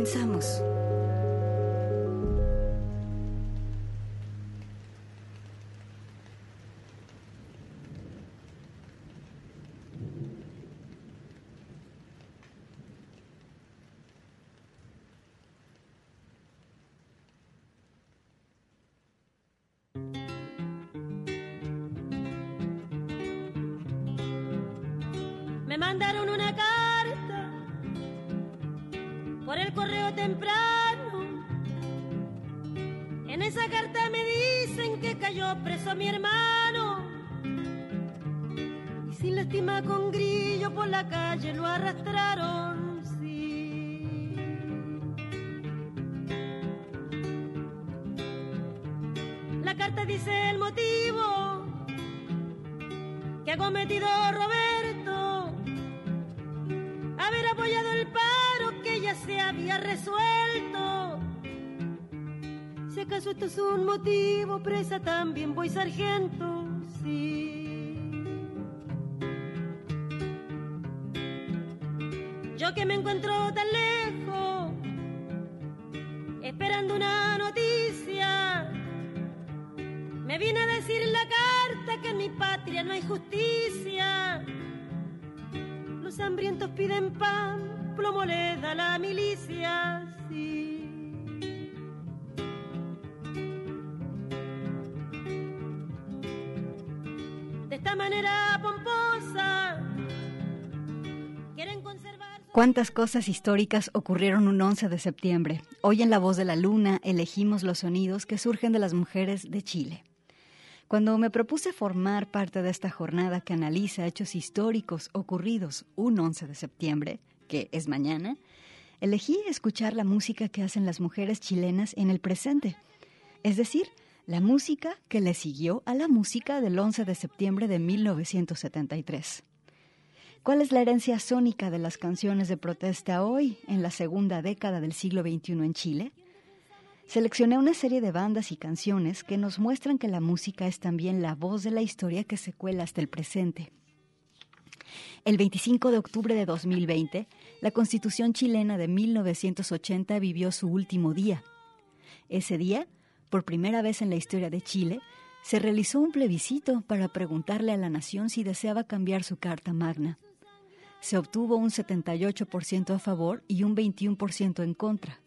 Comenzamos. La calle lo arrastraron. Sí. La carta dice el motivo que ha cometido Roberto, haber apoyado el paro que ya se había resuelto. Si acaso esto es un motivo, presa también voy sargento, me encuentro tan lejos, esperando una noticia. Me vine a decir en la carta que en mi patria no hay justicia. Los hambrientos piden pan, plomo le da la milicia. Sí. De esta manera ¿Cuántas cosas históricas ocurrieron un 11 de septiembre? Hoy en La Voz de la Luna elegimos los sonidos que surgen de las mujeres de Chile. Cuando me propuse formar parte de esta jornada que analiza hechos históricos ocurridos un 11 de septiembre, que es mañana, elegí escuchar la música que hacen las mujeres chilenas en el presente, es decir, la música que le siguió a la música del 11 de septiembre de 1973. ¿Cuál es la herencia sónica de las canciones de protesta hoy, en la segunda década del siglo XXI en Chile? Seleccioné una serie de bandas y canciones que nos muestran que la música es también la voz de la historia que se cuela hasta el presente. El 25 de octubre de 2020, la Constitución chilena de 1980 vivió su último día. Ese día, por primera vez en la historia de Chile, se realizó un plebiscito para preguntarle a la nación si deseaba cambiar su Carta Magna. Se obtuvo un 78% a favor y un 21% en contra.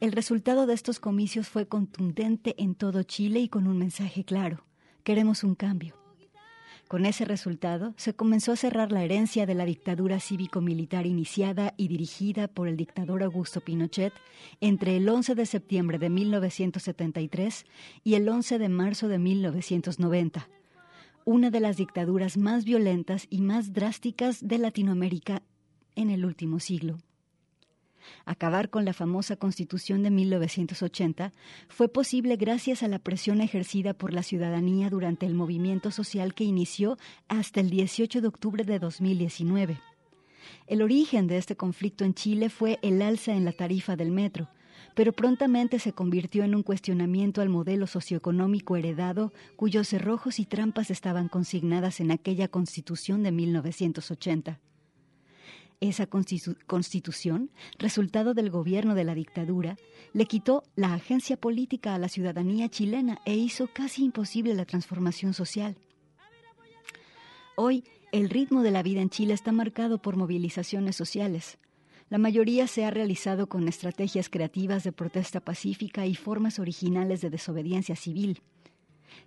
El resultado de estos comicios fue contundente en todo Chile y con un mensaje claro. Queremos un cambio. Con ese resultado se comenzó a cerrar la herencia de la dictadura cívico-militar iniciada y dirigida por el dictador Augusto Pinochet entre el 11 de septiembre de 1973 y el 11 de marzo de 1990, una de las dictaduras más violentas y más drásticas de Latinoamérica en el último siglo. Acabar con la famosa Constitución de 1980 fue posible gracias a la presión ejercida por la ciudadanía durante el movimiento social que inició hasta el 18 de octubre de 2019. El origen de este conflicto en Chile fue el alza en la tarifa del metro, pero prontamente se convirtió en un cuestionamiento al modelo socioeconómico heredado cuyos cerrojos y trampas estaban consignadas en aquella Constitución de 1980. Esa constitu constitución, resultado del gobierno de la dictadura, le quitó la agencia política a la ciudadanía chilena e hizo casi imposible la transformación social. Hoy, el ritmo de la vida en Chile está marcado por movilizaciones sociales. La mayoría se ha realizado con estrategias creativas de protesta pacífica y formas originales de desobediencia civil.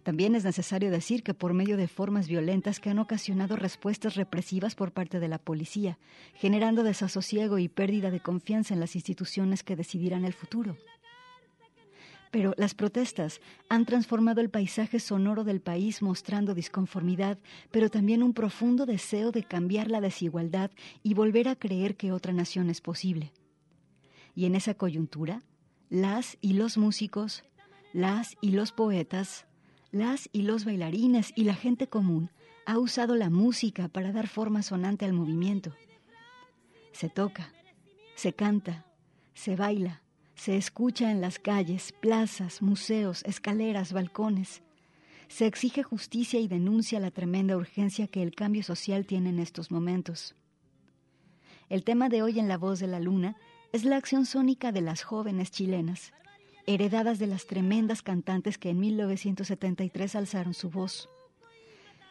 También es necesario decir que por medio de formas violentas que han ocasionado respuestas represivas por parte de la policía, generando desasosiego y pérdida de confianza en las instituciones que decidirán el futuro. Pero las protestas han transformado el paisaje sonoro del país mostrando disconformidad, pero también un profundo deseo de cambiar la desigualdad y volver a creer que otra nación es posible. Y en esa coyuntura, las y los músicos, las y los poetas, las y los bailarines y la gente común ha usado la música para dar forma sonante al movimiento. Se toca, se canta, se baila, se escucha en las calles, plazas, museos, escaleras, balcones. Se exige justicia y denuncia la tremenda urgencia que el cambio social tiene en estos momentos. El tema de hoy en La Voz de la Luna es la acción sónica de las jóvenes chilenas, heredadas de las tremendas cantantes que en 1973 alzaron su voz.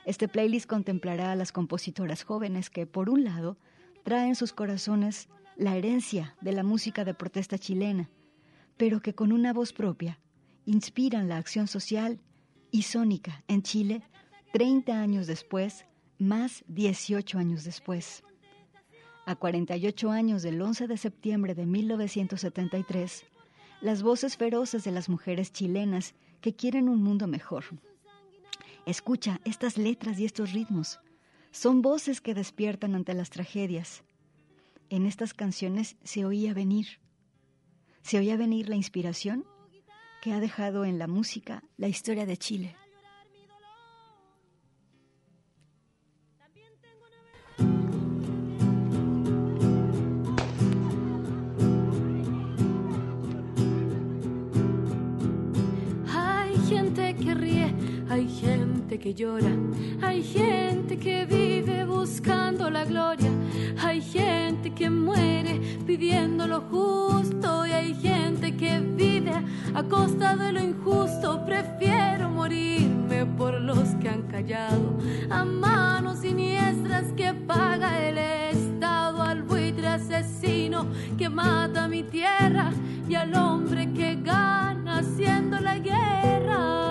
Este playlist contemplará a las compositoras jóvenes que, por un lado, traen en sus corazones la herencia de la música de protesta chilena, pero que con una voz propia inspiran la acción social y sónica en Chile 30 años después, más 18 años después. A 48 años del 11 de septiembre de 1973, las voces feroces de las mujeres chilenas que quieren un mundo mejor. Escucha estas letras y estos ritmos. Son voces que despiertan ante las tragedias. En estas canciones se oía venir. Se oía venir la inspiración que ha dejado en la música la historia de Chile. Gente que llora, hay gente que vive buscando la gloria, hay gente que muere pidiendo lo justo. Y hay gente que vive a costa de lo injusto. Prefiero morirme por los que han callado. A manos siniestras que paga el Estado, al buitre asesino que mata mi tierra. Y al hombre que gana haciendo la guerra.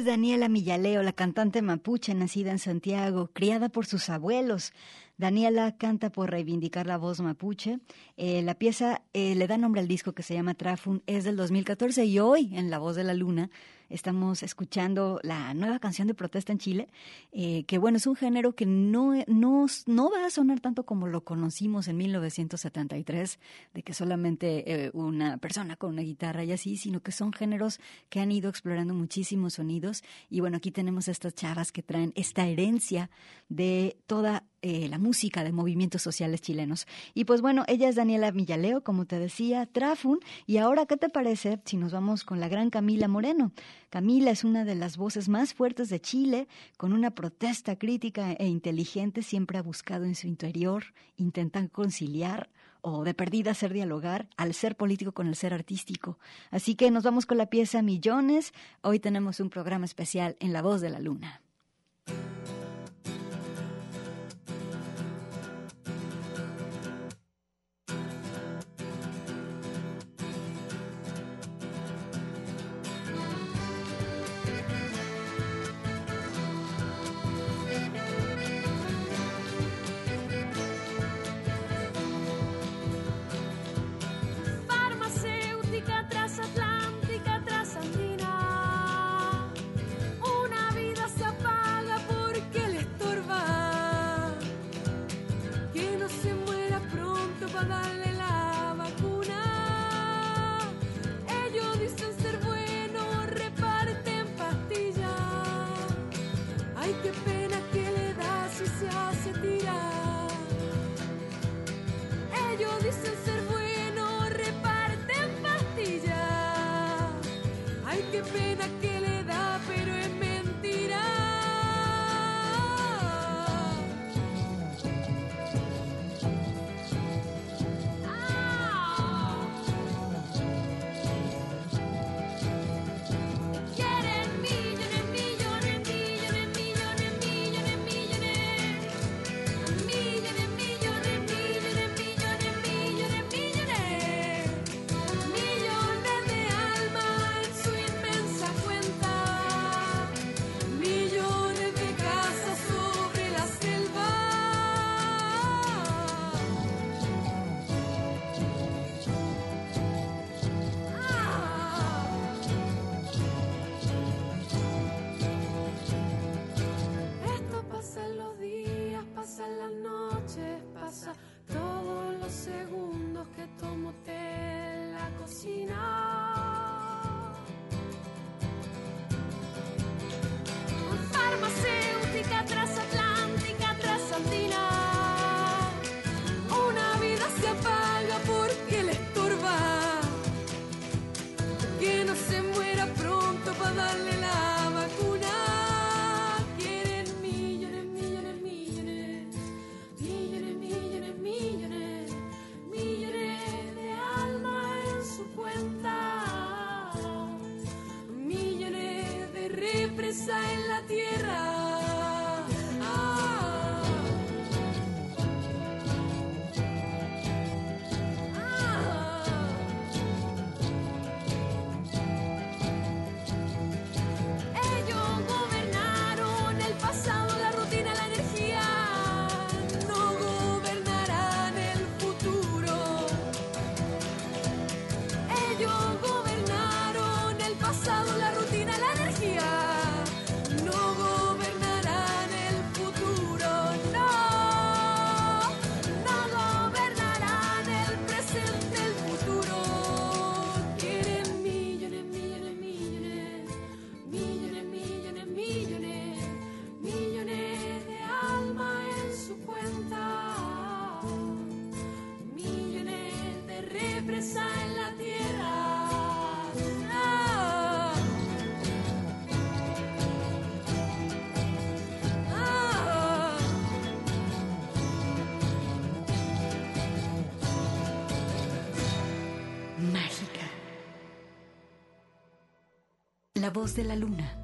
Es Daniela Millaleo, la cantante mapuche nacida en Santiago, criada por sus abuelos. Daniela canta por reivindicar la voz mapuche. Eh, la pieza eh, le da nombre al disco que se llama Trafun, es del 2014 y hoy en La Voz de la Luna Estamos escuchando la nueva canción de protesta en Chile, eh, que bueno, es un género que no, no, no va a sonar tanto como lo conocimos en 1973, de que solamente eh, una persona con una guitarra y así, sino que son géneros que han ido explorando muchísimos sonidos. Y bueno, aquí tenemos estas chavas que traen esta herencia de toda eh, la música de movimientos sociales chilenos. Y pues bueno, ella es Daniela Millaleo, como te decía, Trafun. Y ahora, ¿qué te parece si nos vamos con la gran Camila Moreno? Camila es una de las voces más fuertes de Chile, con una protesta crítica e inteligente, siempre ha buscado en su interior, intentan conciliar o de perdida hacer dialogar al ser político con el ser artístico. Así que nos vamos con la pieza Millones. Hoy tenemos un programa especial en La Voz de la Luna. La voz de la luna.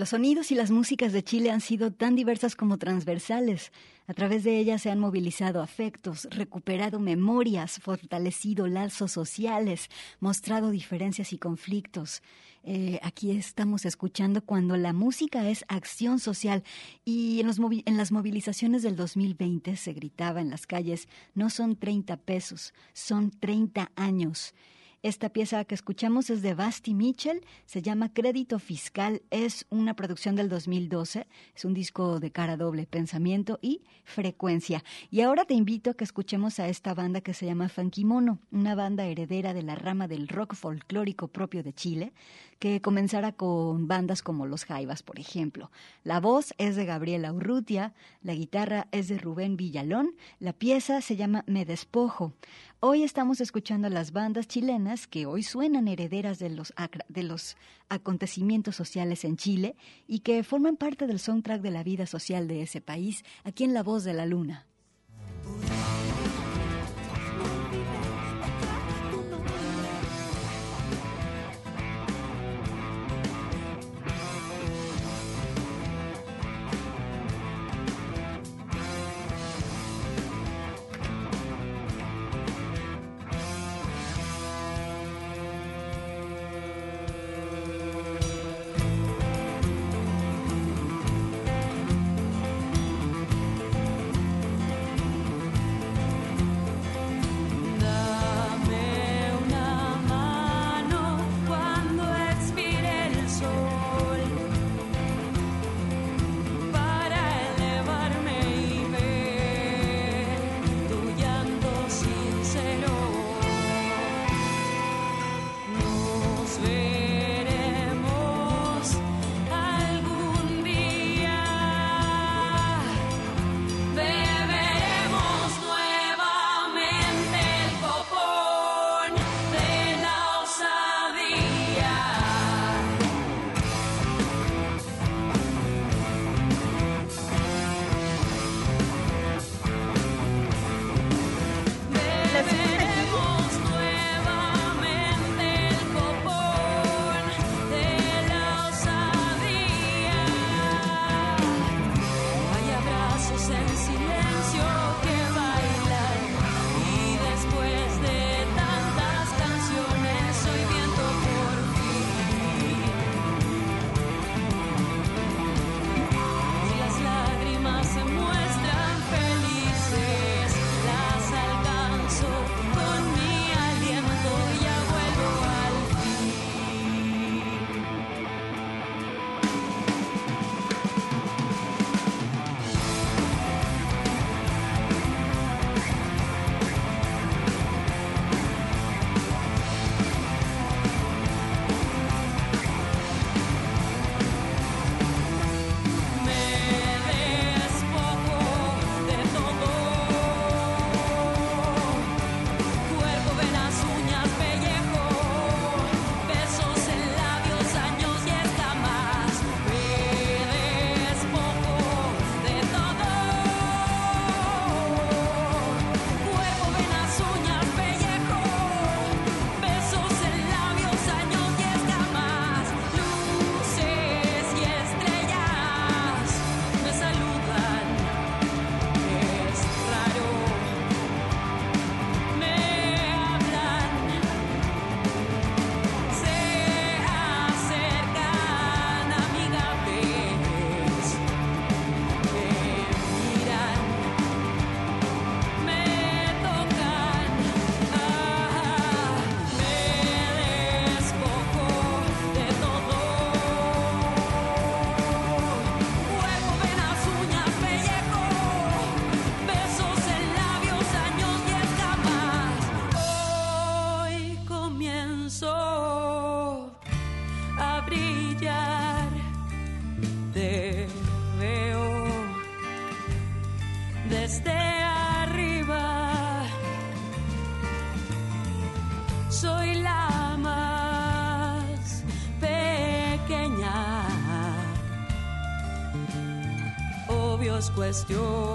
Los sonidos y las músicas de Chile han sido tan diversas como transversales. A través de ellas se han movilizado afectos, recuperado memorias, fortalecido lazos sociales, mostrado diferencias y conflictos. Eh, aquí estamos escuchando cuando la música es acción social y en, en las movilizaciones del 2020 se gritaba en las calles, no son 30 pesos, son 30 años. Esta pieza que escuchamos es de Basti Mitchell, se llama Crédito Fiscal, es una producción del 2012, es un disco de cara doble, pensamiento y frecuencia. Y ahora te invito a que escuchemos a esta banda que se llama Funky Mono, una banda heredera de la rama del rock folclórico propio de Chile, que comenzara con bandas como Los Jaivas, por ejemplo. La voz es de Gabriela Urrutia, la guitarra es de Rubén Villalón, la pieza se llama Me Despojo. Hoy estamos escuchando las bandas chilenas que hoy suenan herederas de los, de los acontecimientos sociales en Chile y que forman parte del soundtrack de la vida social de ese país, aquí en La Voz de la Luna. yo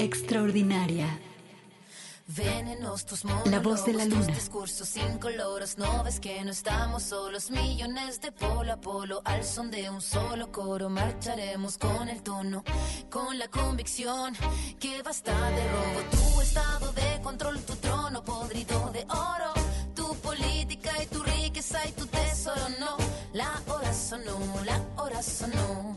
Extraordinaria. Venenos tus La voz de la monólogos, luna. tus discursos incoloros, no ves que no estamos solos, millones de polo a polo, al son de un solo coro, marcharemos con el tono, con la convicción que basta de robo, tu estado de control, tu trono podrido de oro, tu política y tu riqueza y tu tesoro, no, la hora sonó, la hora sonó,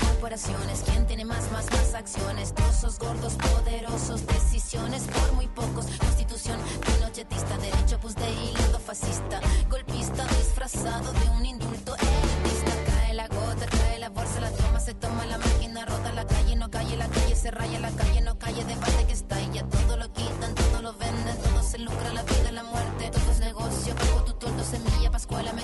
¿Quién tiene más, más, más acciones? Trozos gordos, poderosos, decisiones por muy pocos. Constitución pinochetista, derecho pues de hilo fascista. Golpista disfrazado de un indulto elitista. Cae la gota, cae la bolsa, la toma, se toma la máquina, rota la calle, no calle, la calle se raya, la calle no calle, debate que está ya todo lo quitan, todo lo venden, todo se lucra, la vida, la muerte, todo es negocio, pago tu tuerto, semilla, pascuala, me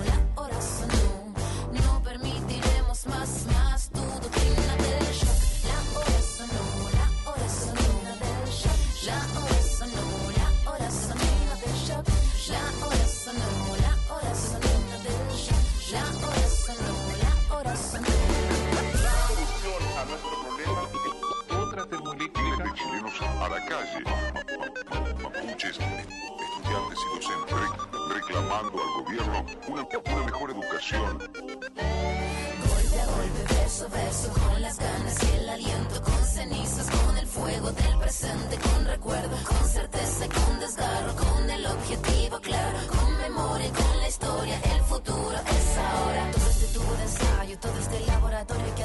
mapuches, estudiantes y docentes, re- reclamando al gobierno una, una mejor educación. Golpe a golpe, verso a verso, con las ganas y el aliento, con cenizas, con el fuego del presente, con recuerdo, con certeza con desgarro, con el objetivo claro, con memoria con la historia, el futuro es ahora. Todo este tubo de ensayo, todo este laboratorio que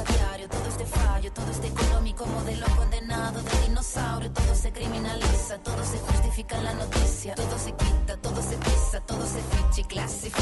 todo se justifica en la noticia, todo se quita, todo se pisa, todo se ficha y clasifica,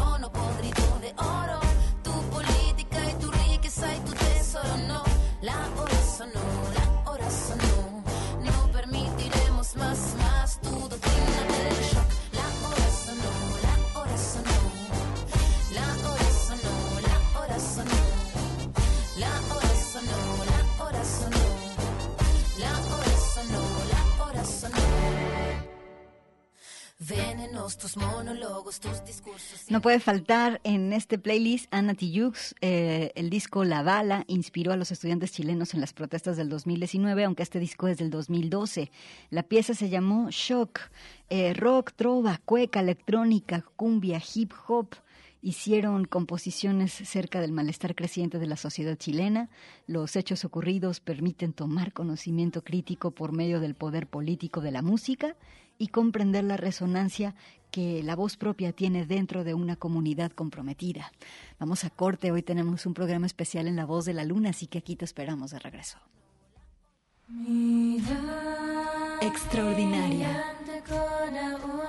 Tus monólogos, tus discursos. No puede faltar en este playlist Ana Tijoux, eh, el disco La Bala inspiró a los estudiantes chilenos en las protestas del 2019, aunque este disco es del 2012. La pieza se llamó Shock, eh, rock, trova, cueca, electrónica, cumbia, hip hop hicieron composiciones cerca del malestar creciente de la sociedad chilena. Los hechos ocurridos permiten tomar conocimiento crítico por medio del poder político de la música y comprender la resonancia que la voz propia tiene dentro de una comunidad comprometida. Vamos a corte, hoy tenemos un programa especial en La Voz de la Luna, así que aquí te esperamos de regreso. Extraordinaria.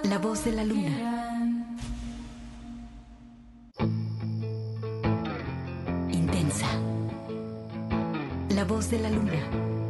La voz de la luna. Intensa. La voz de la luna.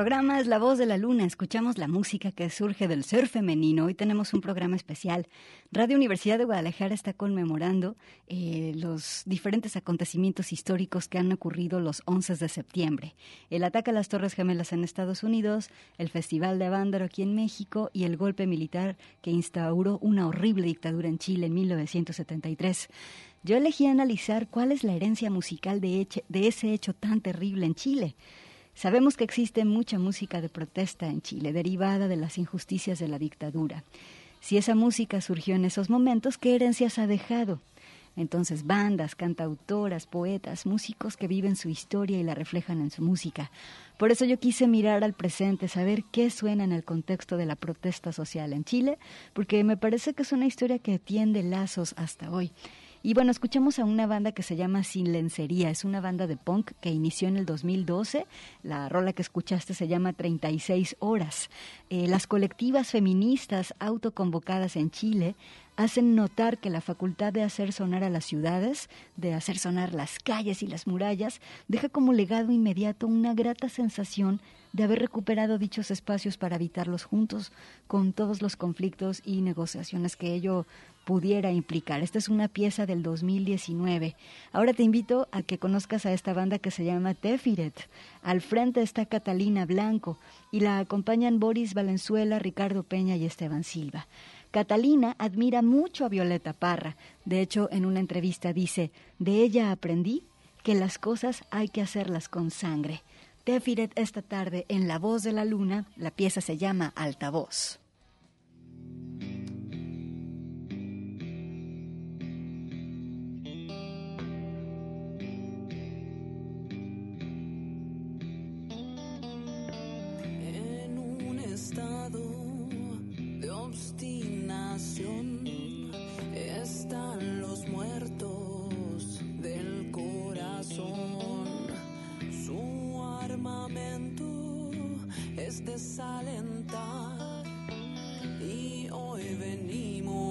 Programa es La Voz de la Luna. Escuchamos la música que surge del ser femenino. Hoy tenemos un programa especial. Radio Universidad de Guadalajara está conmemorando eh, los diferentes acontecimientos históricos que han ocurrido los 11 de septiembre. El ataque a las Torres Gemelas en Estados Unidos, el Festival de Avándaro aquí en México y el golpe militar que instauró una horrible dictadura en Chile en 1973. Yo elegí analizar cuál es la herencia musical de, ese hecho tan terrible en Chile. Sabemos que existe mucha música de protesta en Chile, derivada de las injusticias de la dictadura. Si esa música surgió en esos momentos, ¿qué herencias ha dejado? Entonces, bandas, cantautoras, poetas, músicos que viven su historia y la reflejan en su música. Por eso yo quise mirar al presente, saber qué suena en el contexto de la protesta social en Chile, porque me parece que es una historia que tiende lazos hasta hoy. Y bueno, escuchamos a una banda que se llama Sin Lencería. Es una banda de punk que inició en el 2012. La rola que escuchaste se llama 36 horas. Eh, las colectivas feministas autoconvocadas en Chile hacen notar que la facultad de hacer sonar a las ciudades, de hacer sonar las calles y las murallas, deja como legado inmediato una grata sensación de haber recuperado dichos espacios para habitarlos juntos, con todos los conflictos y negociaciones que ello pudiera implicar. Esta es una pieza del 2019. Ahora te invito a que conozcas a esta banda que se llama Tefiret. Al frente está Catalina Blanco y la acompañan Boris Valenzuela, Ricardo Peña y Esteban Silva. Catalina admira mucho a Violeta Parra. De hecho, en una entrevista dice, de ella aprendí que las cosas hay que hacerlas con sangre. Tefiret esta tarde en La Voz de la Luna, la pieza se llama Altavoz. es desalentar y hoy venimos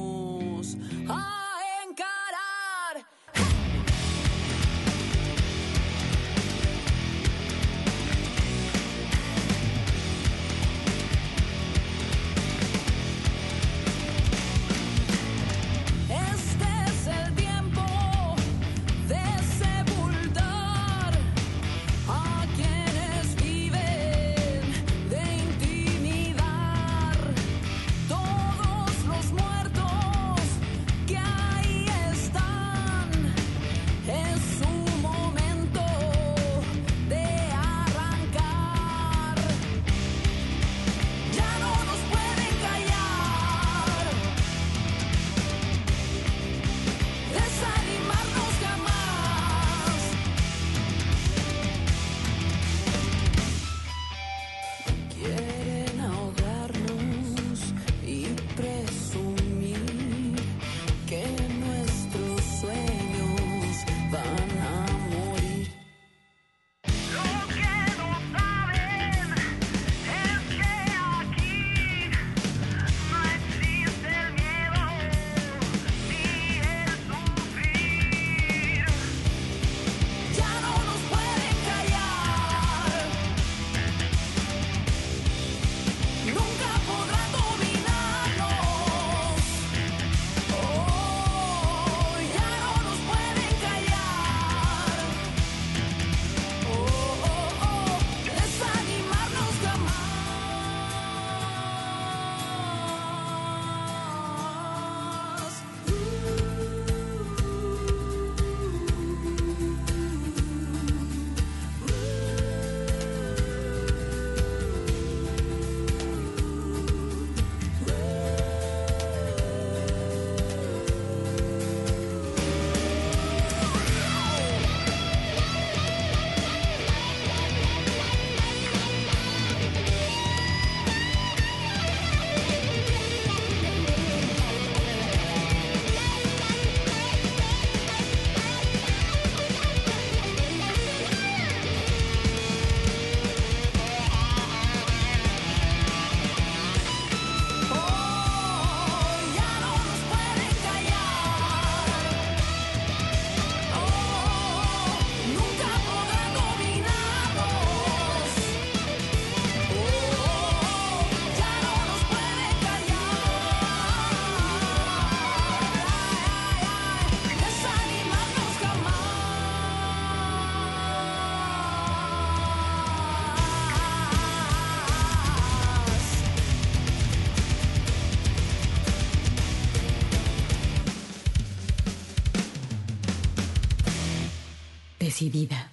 decidida.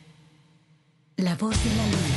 La voz de la luna.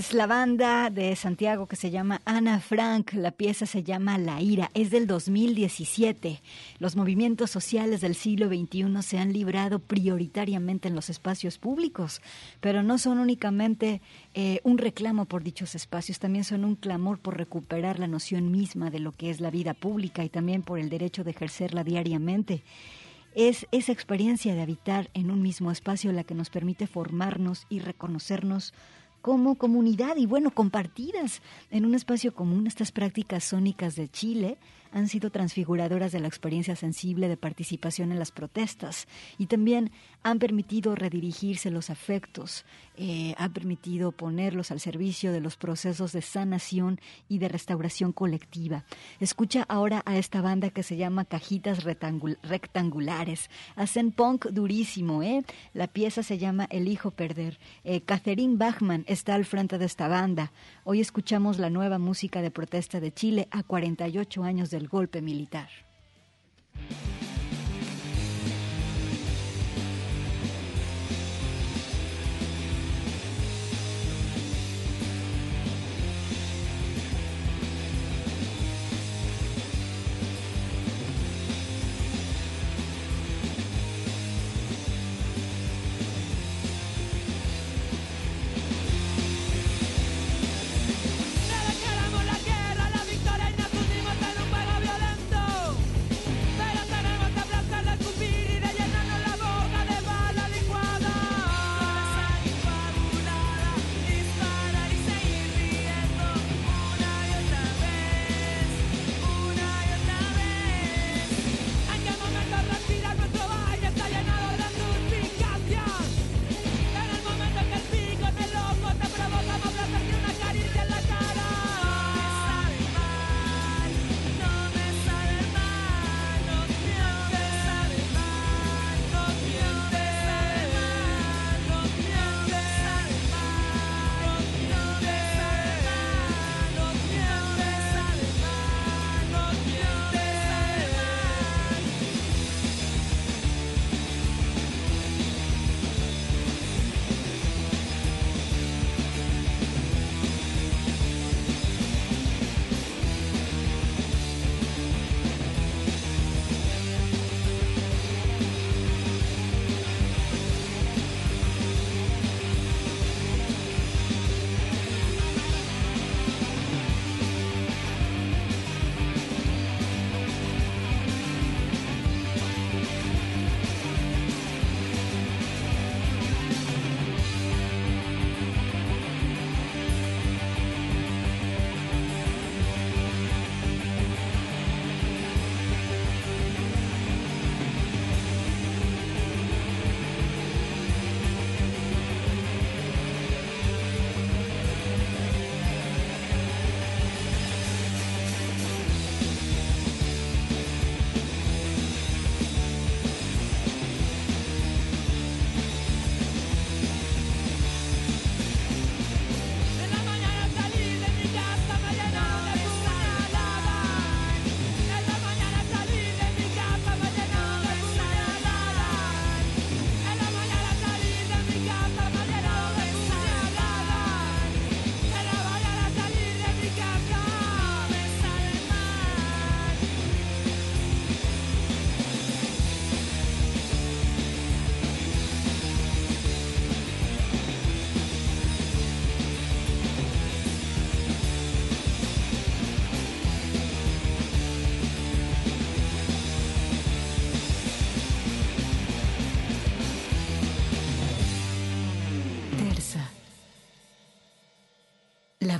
Es la banda de Santiago que se llama Ana Frank. La pieza se llama La Ira. Es del 2017. Los movimientos sociales del siglo XXI se han librado prioritariamente en los espacios públicos, pero no son únicamente eh, un reclamo por dichos espacios, también son un clamor por recuperar la noción misma de lo que es la vida pública y también por el derecho de ejercerla diariamente. Es esa experiencia de habitar en un mismo espacio la que nos permite formarnos y reconocernos como comunidad y bueno, compartidas en un espacio común. Estas prácticas sónicas de Chile han sido transfiguradoras de la experiencia sensible de participación en las protestas y también han permitido redirigirse los afectos, eh, han permitido ponerlos al servicio de los procesos de sanación y de restauración colectiva. Escucha ahora a esta banda que se llama Cajitas Rectangul- Rectangulares. Hacen punk durísimo, ¿eh? La pieza se llama El Hijo Perder. Eh, Catherine Bachman está al frente de esta banda. Hoy escuchamos la nueva música de protesta de Chile a 48 años del golpe militar.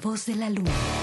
Voz de la luna.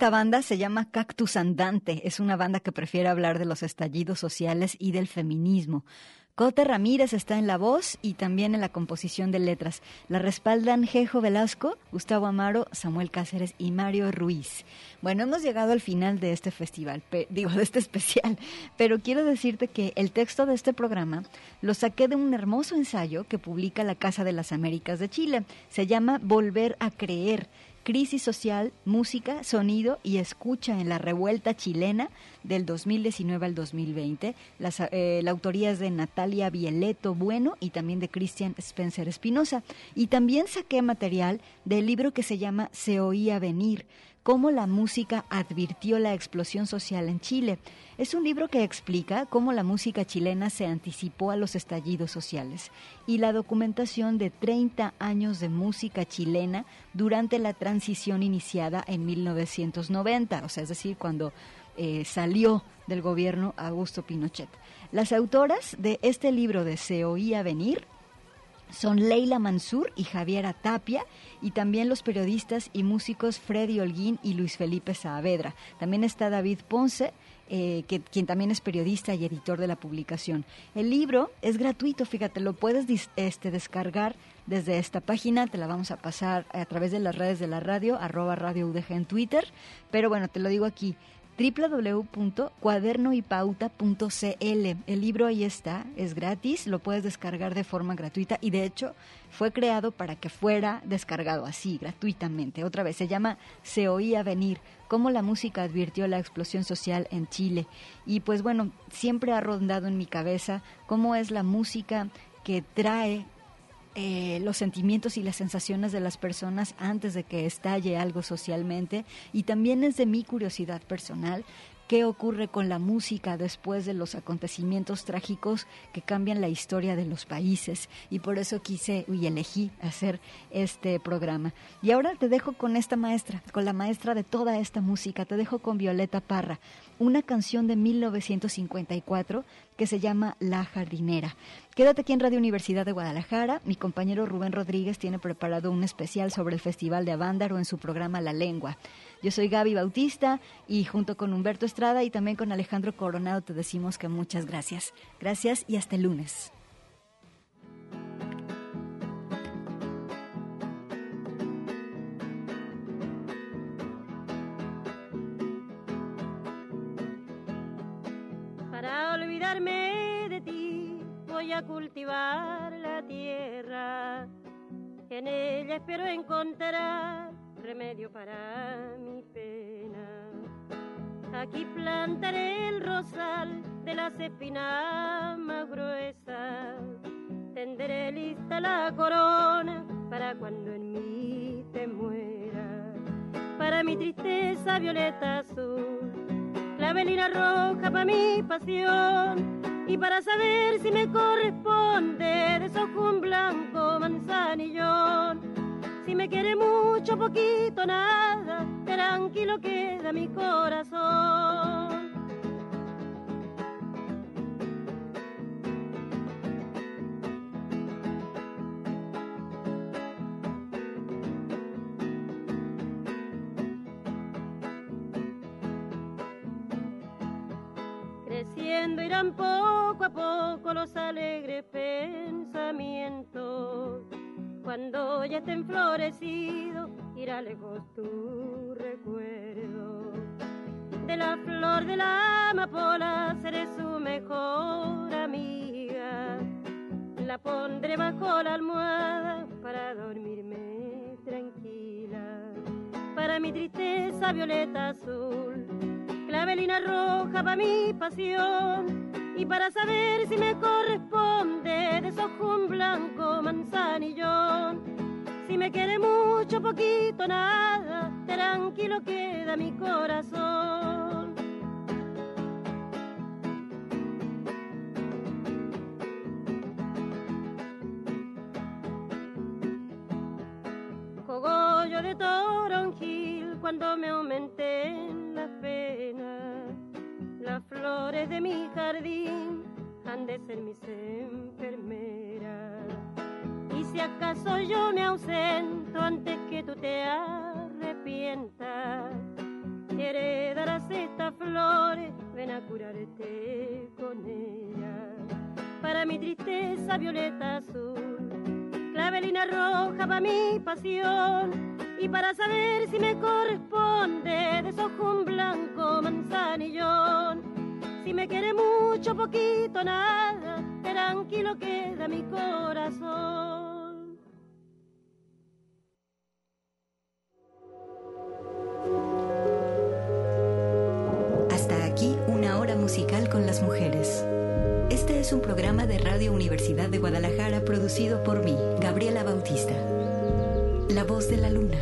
Esta banda se llama Cactus Andante. Es una banda que prefiere hablar de los estallidos sociales y del feminismo. Cote Ramírez está en la voz y también en la composición de letras. La respaldan Jejo Velasco, Gustavo Amaro, Samuel Cáceres y Mario Ruiz. Bueno, hemos llegado al final de este festival, digo, de este especial, pero quiero decirte que el texto de este programa lo saqué de un hermoso ensayo que publica la Casa de las Américas de Chile. Se llama Volver a Creer. Crisis social, música, sonido y escucha en la revuelta chilena del 2019 al 2020. Las, eh, la autoría es de Natalia Vieleto Bueno y también de Christian Spencer Espinosa. Y también saqué material del libro que se llama Se oía venir, cómo la música advirtió la explosión social en Chile. Es un libro que explica cómo la música chilena se anticipó a los estallidos sociales y la documentación de 30 años de música chilena durante la transición iniciada en 1990, o sea, es decir, cuando eh, salió del gobierno Augusto Pinochet. Las autoras de este libro de Se oía venir son Leila Mansur y Javiera Tapia y también los periodistas y músicos Freddy Holguín y Luis Felipe Saavedra. También está David Ponce, eh, que, quien también es periodista y editor de la publicación. El libro es gratuito, fíjate, lo puedes este, descargar desde esta página, te la vamos a pasar a través de las redes de la radio, arroba radio en Twitter, pero bueno, te lo digo aquí, www.cuadernoypauta.cl. El libro ahí está, es gratis, lo puedes descargar de forma gratuita y de hecho fue creado para que fuera descargado así, gratuitamente. Otra vez, se llama Se oía venir, cómo la música advirtió la explosión social en Chile. Y pues bueno, siempre ha rondado en mi cabeza cómo es la música que trae eh, los sentimientos y las sensaciones de las personas antes de que estalle algo socialmente. Y también es de mi curiosidad personal qué ocurre con la música después de los acontecimientos trágicos que cambian la historia de los países. Y por eso quise y elegí hacer este programa. Y ahora te dejo con esta maestra, con la maestra de toda esta música, te dejo con Violeta Parra, una canción de 1954 que se llama La jardinera. Quédate aquí en Radio Universidad de Guadalajara. Mi compañero Rubén Rodríguez tiene preparado un especial sobre el Festival de Avándaro en su programa La Lengua. Yo soy Gaby Bautista y junto con Humberto Estrada y también con Alejandro Coronado te decimos que muchas gracias. Gracias y hasta el lunes. De ti voy a cultivar la tierra. En ella espero encontrar remedio para mi pena. Aquí plantaré el rosal de las espinas más gruesas. Tenderé lista la corona para cuando en mí te muera. Para mi tristeza violeta azul clavelina roja para mi pasión y para saber si me corresponde deshojo un blanco manzanillón. Si me quiere mucho, poquito, nada, tranquilo queda mi corazón. Irán poco a poco los alegres pensamientos. Cuando ya estén florecidos, irá lejos tu recuerdo. De la flor de la amapola seré su mejor amiga. La pondré bajo la almohada para dormirme tranquila. Para mi tristeza violeta azul clavelina roja para mi pasión y para saber si me corresponde deshojo un blanco manzanillón. Si me quiere mucho, poquito, nada, tranquilo queda mi corazón. Cogollo de toronjil cuando me. Las flores de mi jardín han de ser mis enfermeras. Y si acaso yo me ausento antes que tú te arrepientas, heredarás estas flores, ven a curarte con ella. Para mi tristeza violeta azul, clavelina roja para mi pasión. Y para saber si me corresponde, desojo un blanco manzanillón. Si me quiere mucho, poquito, nada, tranquilo queda mi corazón. Hasta aquí una hora musical con las mujeres. Este es un programa de Radio Universidad de Guadalajara producido por mí, Gabriela Bautista. La voz de la luna.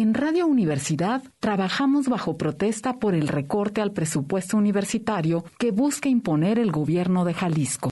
En Radio Universidad trabajamos bajo protesta por el recorte al presupuesto universitario que busca imponer el gobierno de Jalisco.